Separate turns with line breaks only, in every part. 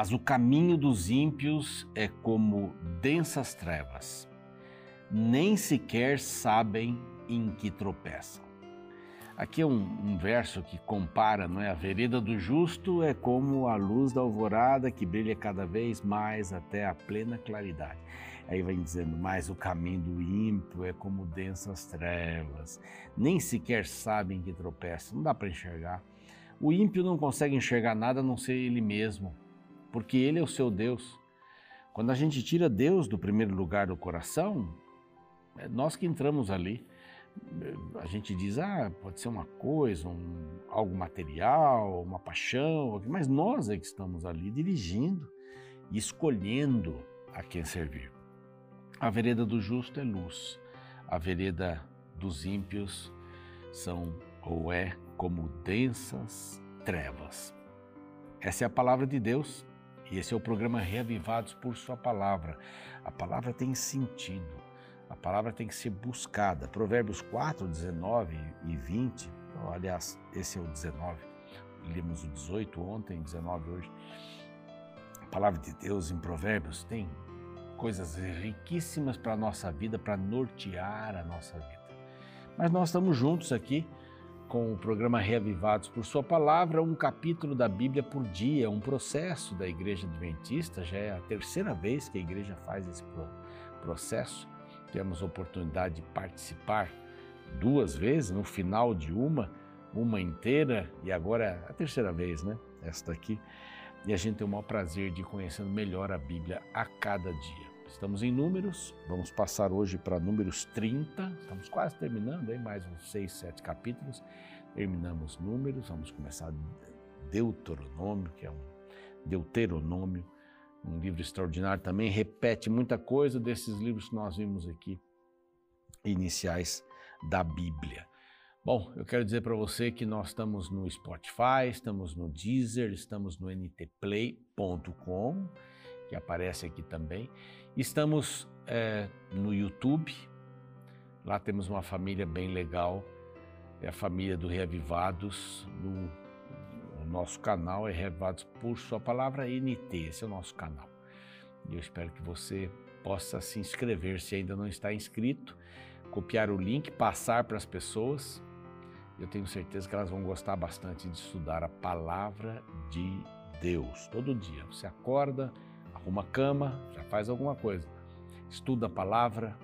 Mas o caminho dos ímpios é como densas trevas, nem sequer sabem em que tropeçam. Aqui é um, um, verso que compara, não é? A vereda do justo é como a luz da alvorada que brilha cada vez mais até a plena claridade. Aí vai dizendo, mas o caminho do ímpio é como densas trevas, nem sequer sabem que tropeçam, não dá para enxergar. O ímpio não consegue enxergar nada a não ser ele mesmo, porque ele é o seu Deus. Quando a gente tira Deus do primeiro lugar do coração, é nós que entramos ali a gente diz, ah, pode ser uma coisa, um, algo material, uma paixão, mas nós é que estamos ali dirigindo e escolhendo a quem servir. A vereda do justo é luz, a vereda dos ímpios são ou é como densas trevas. Essa é a palavra de Deus e esse é o programa Reavivados por Sua Palavra. A palavra tem sentido. A palavra tem que ser buscada. Provérbios 4, 19 e 20, aliás, esse é o 19, lemos o 18 ontem, 19 hoje. A palavra de Deus em Provérbios tem coisas riquíssimas para a nossa vida, para nortear a nossa vida. Mas nós estamos juntos aqui com o programa Reavivados por Sua Palavra, um capítulo da Bíblia por dia, um processo da Igreja Adventista. Já é a terceira vez que a igreja faz esse processo Tivemos a oportunidade de participar duas vezes, no final de uma, uma inteira, e agora é a terceira vez, né? Esta aqui. E a gente tem o maior prazer de conhecendo melhor a Bíblia a cada dia. Estamos em números, vamos passar hoje para números 30, estamos quase terminando, aí mais uns 6, 7 capítulos. Terminamos números, vamos começar Deuteronômio, que é um Deuteronômio um livro extraordinário também, repete muita coisa desses livros que nós vimos aqui, iniciais da Bíblia. Bom, eu quero dizer para você que nós estamos no Spotify, estamos no Deezer, estamos no ntplay.com, que aparece aqui também. Estamos é, no YouTube, lá temos uma família bem legal, é a família do Reavivados, no nosso canal é Revados por Sua Palavra NT, esse é o nosso canal. E eu espero que você possa se inscrever se ainda não está inscrito, copiar o link, passar para as pessoas. Eu tenho certeza que elas vão gostar bastante de estudar a palavra de Deus todo dia. Você acorda, arruma cama, já faz alguma coisa. Estuda a palavra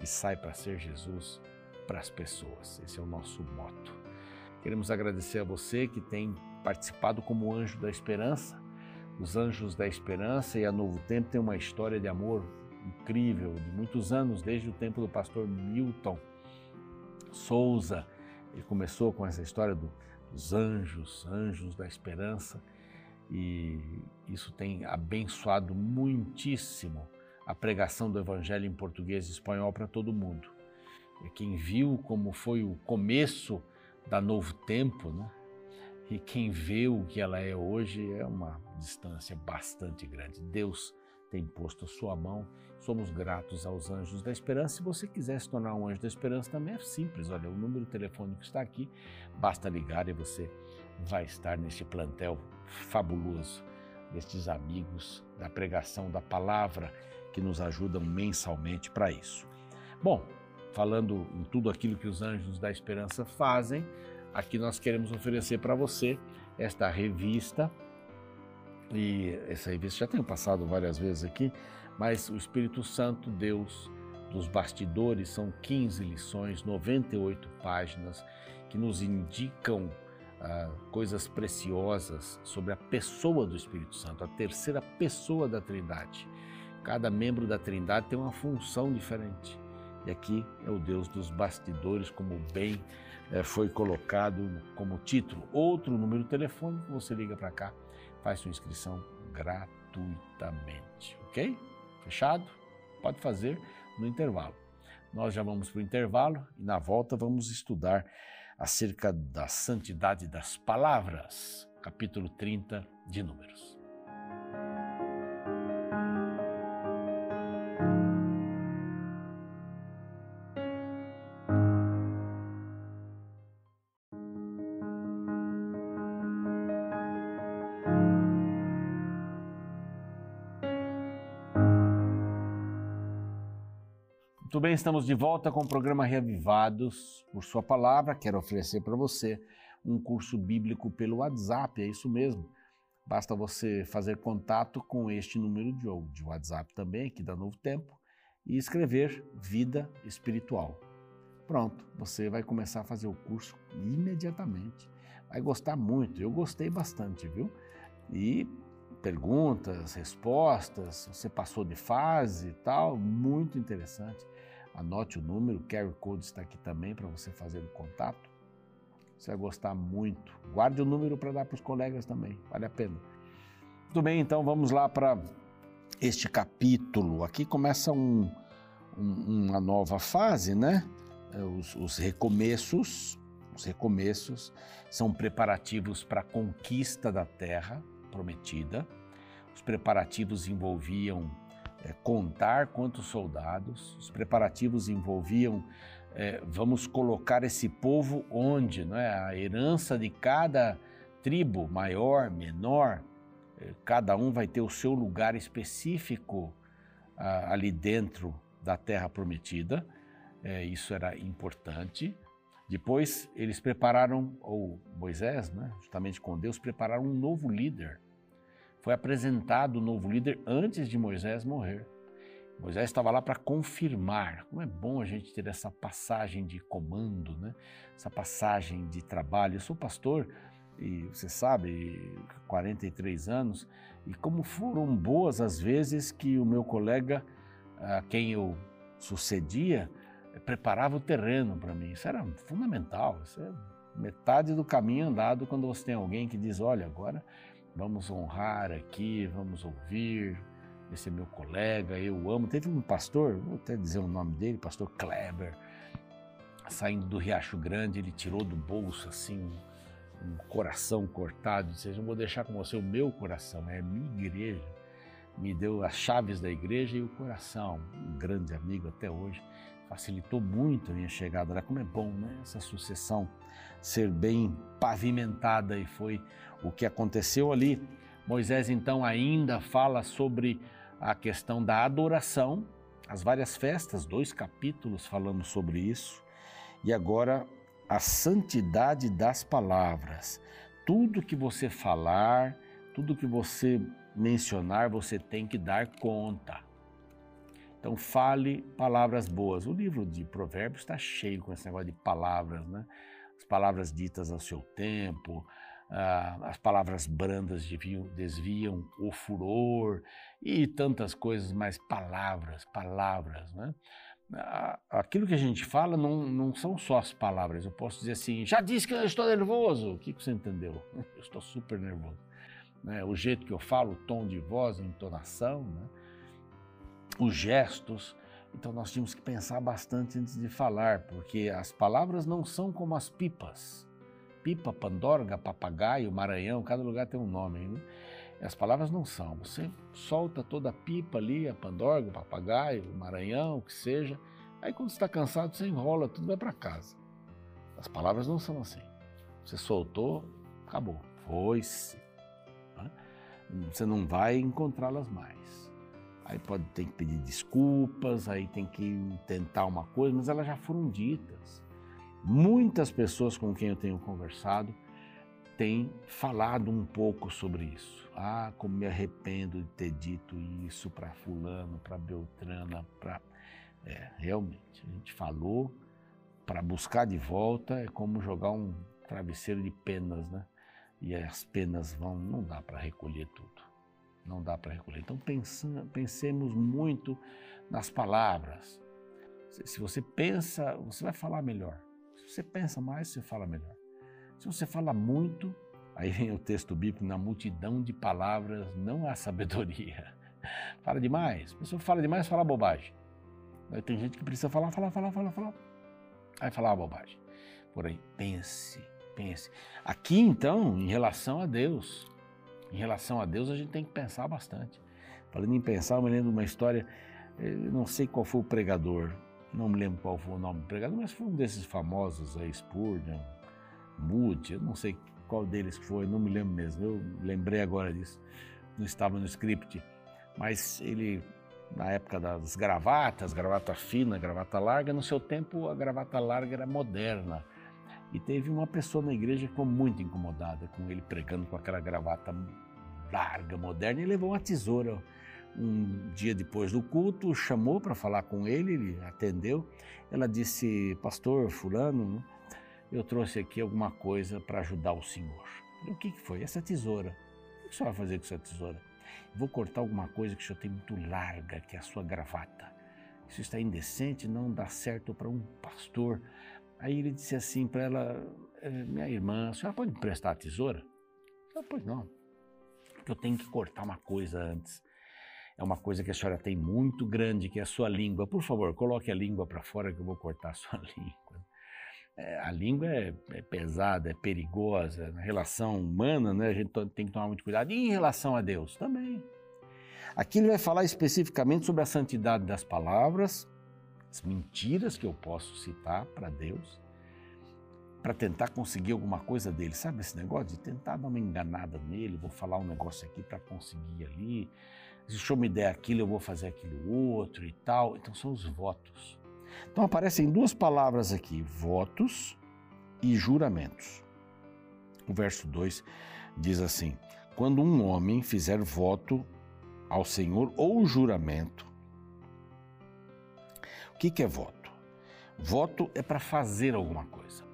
e sai para ser Jesus para as pessoas. Esse é o nosso moto. Queremos agradecer a você que tem participado como anjo da esperança. Os Anjos da Esperança e a Novo Tempo tem uma história de amor incrível, de muitos anos, desde o tempo do pastor Milton Souza. Ele começou com essa história do, dos anjos, anjos da esperança, e isso tem abençoado muitíssimo a pregação do Evangelho em português e espanhol para todo mundo. E quem viu como foi o começo da Novo Tempo, né? E quem vê o que ela é hoje é uma distância bastante grande. Deus tem posto a sua mão. Somos gratos aos anjos da esperança. Se você quiser se tornar um anjo da esperança, também é simples. Olha, o número telefônico está aqui. Basta ligar e você vai estar neste plantel fabuloso destes amigos da pregação da palavra que nos ajudam mensalmente para isso. Bom, falando em tudo aquilo que os anjos da esperança fazem, aqui nós queremos oferecer para você esta revista. E essa revista já tenho passado várias vezes aqui, mas o Espírito Santo, Deus dos bastidores, são 15 lições, 98 páginas que nos indicam ah, coisas preciosas sobre a pessoa do Espírito Santo, a terceira pessoa da Trindade. Cada membro da Trindade tem uma função diferente. E aqui é o Deus dos bastidores, como bem é, foi colocado como título. Outro número telefônico, você liga para cá, faz sua inscrição gratuitamente, ok? Fechado? Pode fazer no intervalo. Nós já vamos para o intervalo e na volta vamos estudar acerca da santidade das palavras, capítulo 30 de Números. Bem, estamos de volta com o programa Reavivados. Por sua palavra, quero oferecer para você um curso bíblico pelo WhatsApp, é isso mesmo. Basta você fazer contato com este número de, de WhatsApp também, aqui da Novo Tempo, e escrever Vida Espiritual. Pronto, você vai começar a fazer o curso imediatamente. Vai gostar muito, eu gostei bastante, viu? E perguntas, respostas, você passou de fase e tal, muito interessante. Anote o número, o QR Code está aqui também para você fazer o contato. Você vai gostar muito. Guarde o número para dar para os colegas também, vale a pena. Muito bem, então vamos lá para este capítulo. Aqui começa um, um, uma nova fase, né? É, os, os recomeços, os recomeços são preparativos para a conquista da terra prometida. Os preparativos envolviam contar quantos soldados, os preparativos envolviam é, vamos colocar esse povo onde, não é? A herança de cada tribo, maior, menor, é, cada um vai ter o seu lugar específico ali dentro da terra prometida. É, isso era importante. Depois eles prepararam, ou Moisés, né, justamente com Deus, prepararam um novo líder foi apresentado o novo líder antes de Moisés morrer. Moisés estava lá para confirmar. Como é bom a gente ter essa passagem de comando, né? essa passagem de trabalho. Eu sou pastor e você sabe, 43 anos, e como foram boas as vezes que o meu colega, a quem eu sucedia, preparava o terreno para mim. Isso era fundamental, isso é metade do caminho andado quando você tem alguém que diz: olha, agora vamos honrar aqui, vamos ouvir. Esse é meu colega, eu amo. Teve um pastor, vou até dizer o nome dele, pastor Kleber, saindo do Riacho Grande, ele tirou do bolso assim um coração cortado, disse: "Eu vou deixar com você o meu coração, é a minha igreja". Me deu as chaves da igreja e o coração, um grande amigo até hoje, facilitou muito a minha chegada lá. Como é bom, né? Essa sucessão ser bem pavimentada e foi o que aconteceu ali. Moisés então ainda fala sobre a questão da adoração, as várias festas, dois capítulos falando sobre isso. E agora a santidade das palavras. Tudo que você falar, tudo que você mencionar, você tem que dar conta. Então fale palavras boas. O livro de Provérbios está cheio com esse negócio de palavras, né? As palavras ditas ao seu tempo, as palavras brandas desviam, o furor e tantas coisas, mas palavras, palavras, né? Aquilo que a gente fala não, não são só as palavras. Eu posso dizer assim, já disse que eu estou nervoso. O que você entendeu? Eu estou super nervoso. Né? O jeito que eu falo, o tom de voz, a entonação, né? os gestos. Então nós tínhamos que pensar bastante antes de falar, porque as palavras não são como as pipas pipa, pandorga, papagaio, maranhão, cada lugar tem um nome. Né? As palavras não são. Você solta toda a pipa ali, a pandorga, o papagaio, o maranhão, o que seja. Aí quando está cansado, você enrola, tudo vai para casa. As palavras não são assim. Você soltou, acabou. Foi-se. Você não vai encontrá-las mais. Aí pode ter que pedir desculpas, aí tem que tentar uma coisa, mas elas já foram ditas. Muitas pessoas com quem eu tenho conversado têm falado um pouco sobre isso. Ah, como me arrependo de ter dito isso para fulano, para Beltrana, para é, realmente, a gente falou para buscar de volta é como jogar um travesseiro de penas, né? E as penas vão, não dá para recolher tudo. Não dá para recolher. Então pensemos muito nas palavras. Se você pensa, você vai falar melhor. Se você pensa mais, você fala melhor. Se você fala muito, aí vem o texto bíblico, na multidão de palavras não há sabedoria. Fala demais. A pessoa fala demais, fala bobagem. Aí tem gente que precisa falar, falar, falar, falar, falar. Aí falar bobagem. Por aí, pense, pense. Aqui então, em relação a Deus, em relação a Deus, a gente tem que pensar bastante. Falando em pensar, eu me lembro de uma história, não sei qual foi o pregador, não me lembro qual foi o nome do pregador, mas foi um desses famosos aí, Spurgeon, Moody, eu não sei qual deles foi, não me lembro mesmo, eu lembrei agora disso, não estava no script, mas ele na época das gravatas, gravata fina, gravata larga, no seu tempo a gravata larga era moderna. E teve uma pessoa na igreja que ficou muito incomodada com ele pregando com aquela gravata larga, moderna, e levou uma tesoura. Um dia depois do culto, chamou para falar com ele, ele atendeu. Ela disse: Pastor Fulano, eu trouxe aqui alguma coisa para ajudar o senhor. Falei, o que, que foi? Essa tesoura. O que o senhor vai fazer com essa tesoura? Vou cortar alguma coisa que o senhor tem muito larga, que é a sua gravata. Isso está indecente, não dá certo para um pastor. Aí ele disse assim para ela, é, minha irmã, a senhora pode me prestar a tesoura? Ela, pois não, porque eu tenho que cortar uma coisa antes. É uma coisa que a senhora tem muito grande, que é a sua língua. Por favor, coloque a língua para fora que eu vou cortar a sua língua. É, a língua é, é, pesada, é perigosa. Na relação humana, né, a gente tem que tomar muito cuidado. E em relação a Deus também. Aqui ele vai falar especificamente sobre a santidade das palavras, as mentiras que eu posso citar para Deus, para tentar conseguir alguma coisa dele. Sabe esse negócio de tentar dar uma enganada nele? Vou falar um negócio aqui para conseguir ali. Se senhor me der aquilo, eu vou fazer aquilo outro e tal. Então são os votos. Então aparecem duas palavras aqui: votos e juramentos. O verso 2 diz assim: Quando um homem fizer voto ao Senhor ou juramento. O que, que é voto? Voto é para fazer alguma coisa.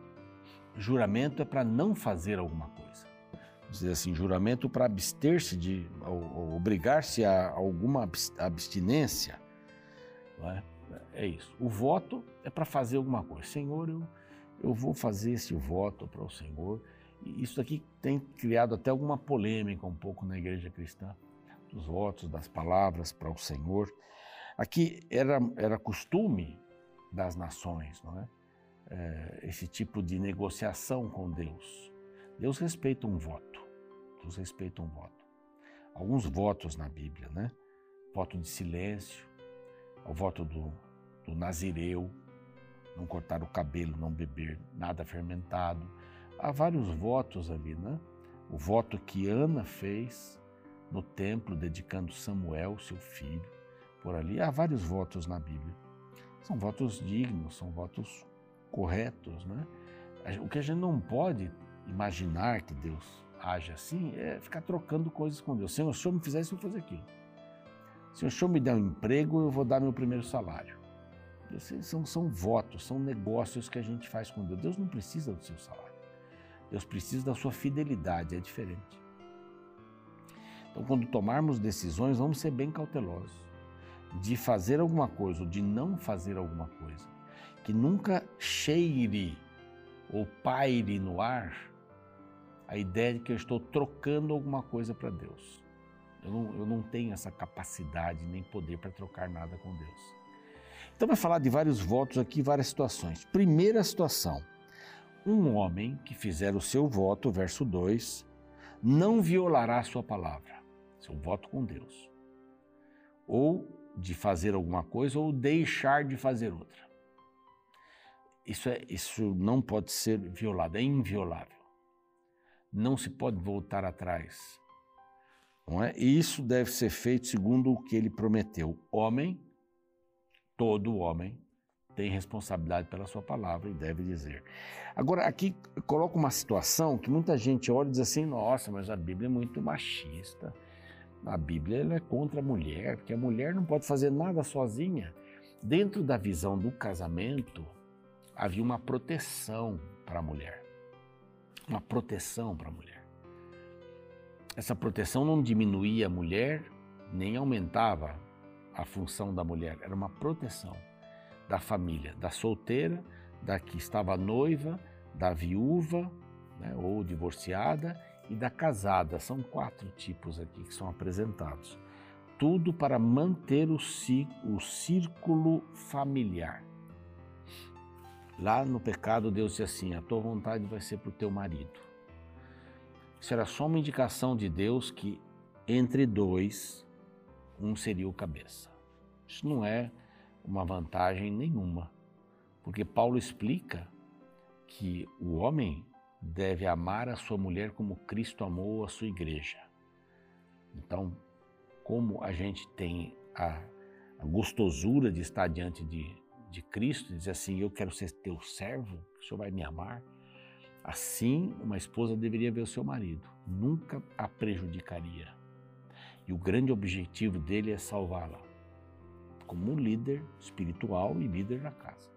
Juramento é para não fazer alguma coisa. Dizer assim, juramento para abster-se de, obrigar-se a alguma abstinência. É? é isso. O voto é para fazer alguma coisa. Senhor, eu, eu vou fazer esse voto para o Senhor. Isso aqui tem criado até alguma polêmica um pouco na igreja cristã, dos votos, das palavras para o Senhor. Aqui era, era costume das nações, não é? é? Esse tipo de negociação com Deus. Deus respeita um voto. Deus respeita um voto. Alguns votos na Bíblia, né? Voto de silêncio, o voto do, do nazireu, não cortar o cabelo, não beber nada fermentado. Há vários votos ali, né? O voto que Ana fez no templo, dedicando Samuel, seu filho, por ali. Há vários votos na Bíblia. São votos dignos, são votos corretos, né? O que a gente não pode imaginar que Deus age assim é ficar trocando coisas com Deus. Se o Senhor me fizer isso, eu vou fazer aquilo. Se o Senhor me der um emprego, eu vou dar meu primeiro salário. São, são votos, são negócios que a gente faz com Deus. Deus não precisa do seu salário. Deus precisa da sua fidelidade, é diferente. Então, quando tomarmos decisões, vamos ser bem cautelosos de fazer alguma coisa ou de não fazer alguma coisa. Que nunca cheire ou paire no ar a ideia de que eu estou trocando alguma coisa para Deus. Eu não, eu não tenho essa capacidade nem poder para trocar nada com Deus. Então, vai falar de vários votos aqui, várias situações. Primeira situação: um homem que fizer o seu voto, verso 2, não violará a sua palavra, seu voto com Deus, ou de fazer alguma coisa, ou deixar de fazer outra. Isso, é, isso não pode ser violado, é inviolável. Não se pode voltar atrás. Não é? E isso deve ser feito segundo o que ele prometeu. Homem todo homem tem responsabilidade pela sua palavra e deve dizer. Agora, aqui coloca uma situação que muita gente olha e diz assim: nossa, mas a Bíblia é muito machista. A Bíblia é contra a mulher, porque a mulher não pode fazer nada sozinha. Dentro da visão do casamento, havia uma proteção para a mulher. Uma proteção para a mulher. Essa proteção não diminuía a mulher, nem aumentava a função da mulher, era uma proteção da família, da solteira, da que estava noiva, da viúva né, ou divorciada e da casada. São quatro tipos aqui que são apresentados. Tudo para manter o, o círculo familiar. Lá no pecado, Deus disse assim: a tua vontade vai ser para o teu marido. Isso era só uma indicação de Deus que entre dois um seria o cabeça. Isso não é uma vantagem nenhuma, porque Paulo explica que o homem deve amar a sua mulher como Cristo amou a sua igreja. Então, como a gente tem a, a gostosura de estar diante de, de Cristo dizer assim: Eu quero ser teu servo, o Senhor vai me amar. Assim, uma esposa deveria ver o seu marido, nunca a prejudicaria. E o grande objetivo dele é salvá-la, como líder espiritual e líder da casa.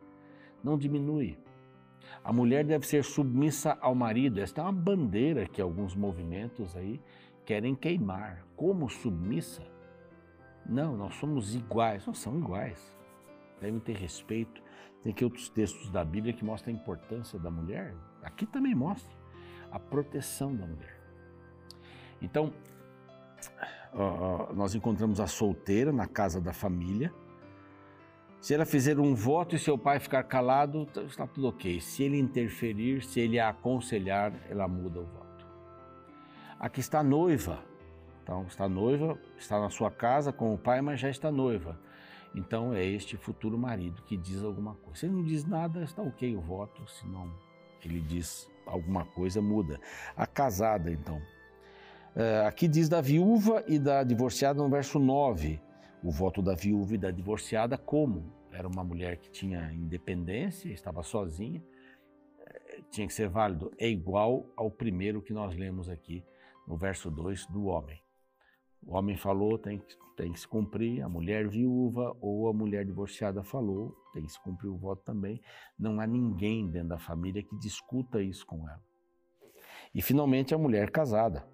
Não diminui. A mulher deve ser submissa ao marido. Esta é uma bandeira que alguns movimentos aí querem queimar. Como submissa? Não, nós somos iguais. Nós somos iguais. Devem ter respeito. Tem aqui outros textos da Bíblia que mostram a importância da mulher. Aqui também mostra a proteção da mulher. Então, nós encontramos a solteira na casa da família. Se ela fizer um voto e seu pai ficar calado, está tudo ok. Se ele interferir, se ele a aconselhar, ela muda o voto. Aqui está a noiva. Então, está noiva, está na sua casa com o pai, mas já está noiva. Então, é este futuro marido que diz alguma coisa. Se ele não diz nada, está ok o voto, se não ele diz alguma coisa, muda. A casada, então. É, aqui diz da viúva e da divorciada no verso 9. O voto da viúva e da divorciada, como? Era uma mulher que tinha independência, estava sozinha, é, tinha que ser válido. É igual ao primeiro que nós lemos aqui no verso 2 do homem. O homem falou, tem tem que se cumprir. A mulher viúva ou a mulher divorciada falou, tem que se cumprir o voto também. Não há ninguém dentro da família que discuta isso com ela. E finalmente a mulher casada.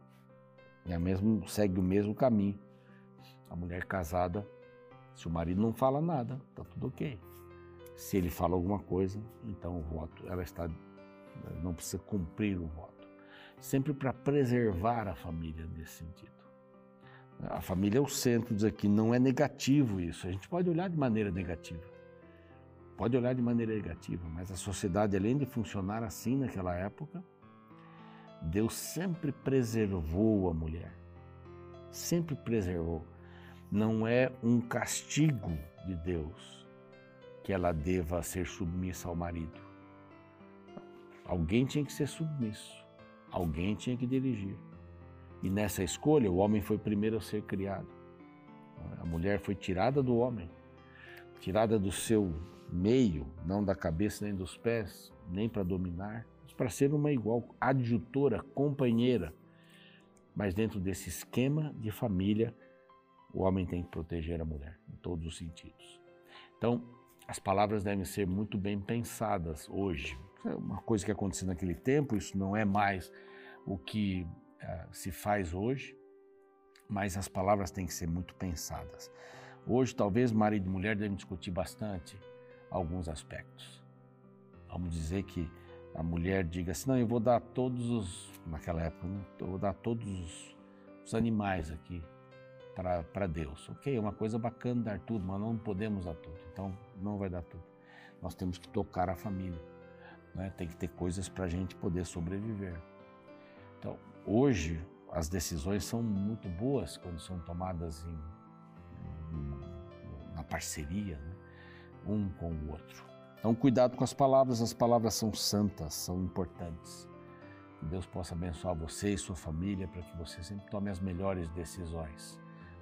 É mesmo, segue o mesmo caminho. A mulher casada, se o marido não fala nada, está tudo ok. Se ele fala alguma coisa, então o voto, ela está, não precisa cumprir o voto. Sempre para preservar a família nesse sentido. A família é o centro, diz aqui, não é negativo isso. A gente pode olhar de maneira negativa. Pode olhar de maneira negativa, mas a sociedade, além de funcionar assim naquela época, Deus sempre preservou a mulher. Sempre preservou. Não é um castigo de Deus que ela deva ser submissa ao marido. Alguém tinha que ser submisso. Alguém tinha que dirigir. E nessa escolha, o homem foi primeiro a ser criado. A mulher foi tirada do homem, tirada do seu meio, não da cabeça nem dos pés, nem para dominar, mas para ser uma igual adjutora, companheira. Mas dentro desse esquema de família, o homem tem que proteger a mulher, em todos os sentidos. Então, as palavras devem ser muito bem pensadas hoje. É uma coisa que aconteceu naquele tempo, isso não é mais o que uh, se faz hoje, mas as palavras têm que ser muito pensadas. Hoje, talvez marido e mulher devem discutir bastante alguns aspectos. Vamos dizer que a mulher diga assim: não, eu vou dar todos os, naquela época, eu vou dar todos os, os animais aqui para Deus. Ok, é uma coisa bacana dar tudo, mas não podemos dar tudo, então não vai dar tudo. Nós temos que tocar a família, né? tem que ter coisas para a gente poder sobreviver. Então, Hoje, as decisões são muito boas quando são tomadas em, em, na parceria, né? um com o outro. Então, cuidado com as palavras, as palavras são santas, são importantes. Que Deus possa abençoar você e sua família para que você sempre tome as melhores decisões.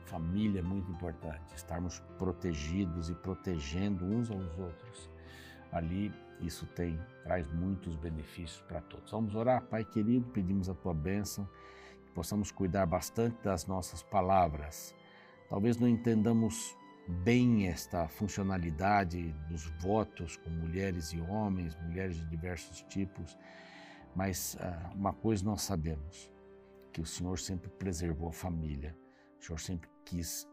Família é muito importante, estarmos protegidos e protegendo uns aos outros. Ali isso tem traz muitos benefícios para todos. Vamos orar, Pai querido, pedimos a tua bênção, que possamos cuidar bastante das nossas palavras. Talvez não entendamos bem esta funcionalidade dos votos com mulheres e homens, mulheres de diversos tipos, mas uh, uma coisa nós sabemos, que o Senhor sempre preservou a família, o Senhor sempre quis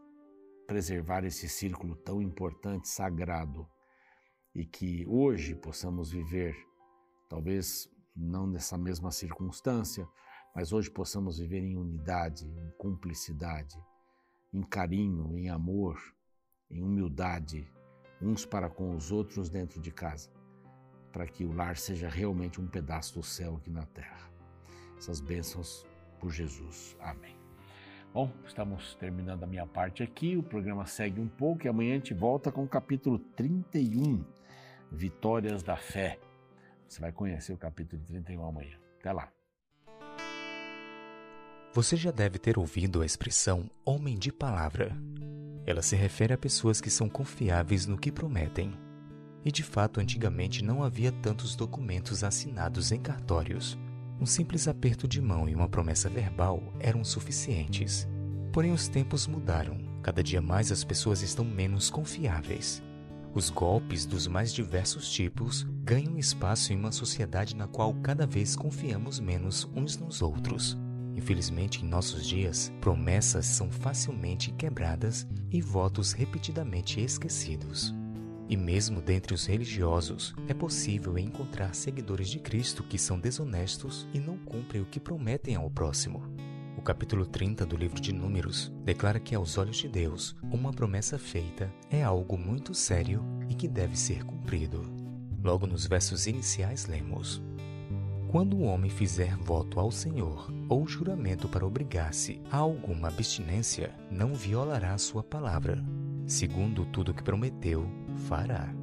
preservar esse círculo tão importante, sagrado, e que hoje possamos viver, talvez não nessa mesma circunstância, mas hoje possamos viver em unidade, em cumplicidade, em carinho, em amor, em humildade, uns para com os outros dentro de casa, para que o lar seja realmente um pedaço do céu aqui na terra. Essas bênçãos por Jesus. Amém. Bom, estamos terminando a minha parte aqui, o programa segue um pouco e amanhã a gente volta com o capítulo 31 Vitórias da Fé. Você vai conhecer o capítulo 31 amanhã. Até lá.
Você já deve ter ouvido a expressão homem de palavra. Ela se refere a pessoas que são confiáveis no que prometem. E de fato, antigamente não havia tantos documentos assinados em cartórios. Um simples aperto de mão e uma promessa verbal eram suficientes. Porém, os tempos mudaram. Cada dia mais as pessoas estão menos confiáveis. Os golpes dos mais diversos tipos ganham espaço em uma sociedade na qual cada vez confiamos menos uns nos outros. Infelizmente, em nossos dias, promessas são facilmente quebradas e votos repetidamente esquecidos. E mesmo dentre os religiosos, é possível encontrar seguidores de Cristo que são desonestos e não cumprem o que prometem ao próximo. O capítulo 30 do livro de Números declara que, aos olhos de Deus, uma promessa feita é algo muito sério e que deve ser cumprido. Logo nos versos iniciais, lemos: quando o homem fizer voto ao Senhor ou juramento para obrigar-se a alguma abstinência, não violará sua palavra. Segundo tudo que prometeu, fará.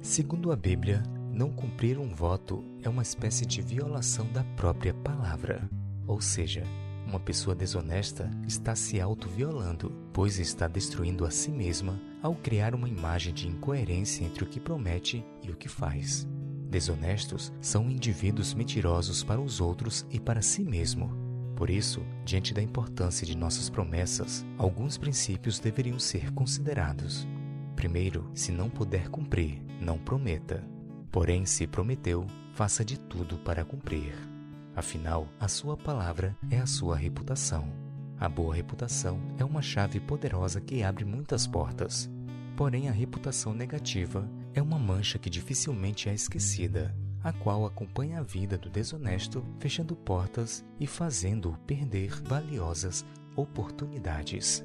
Segundo a Bíblia, não cumprir um voto é uma espécie de violação da própria palavra. Ou seja, uma pessoa desonesta está se autoviolando, pois está destruindo a si mesma ao criar uma imagem de incoerência entre o que promete e o que faz. Desonestos são indivíduos mentirosos para os outros e para si mesmo. Por isso, diante da importância de nossas promessas, alguns princípios deveriam ser considerados. Primeiro, se não puder cumprir, não prometa. Porém, se prometeu, faça de tudo para cumprir. Afinal, a sua palavra é a sua reputação. A boa reputação é uma chave poderosa que abre muitas portas. Porém, a reputação negativa é uma mancha que dificilmente é esquecida, a qual acompanha a vida do desonesto, fechando portas e fazendo-o perder valiosas oportunidades.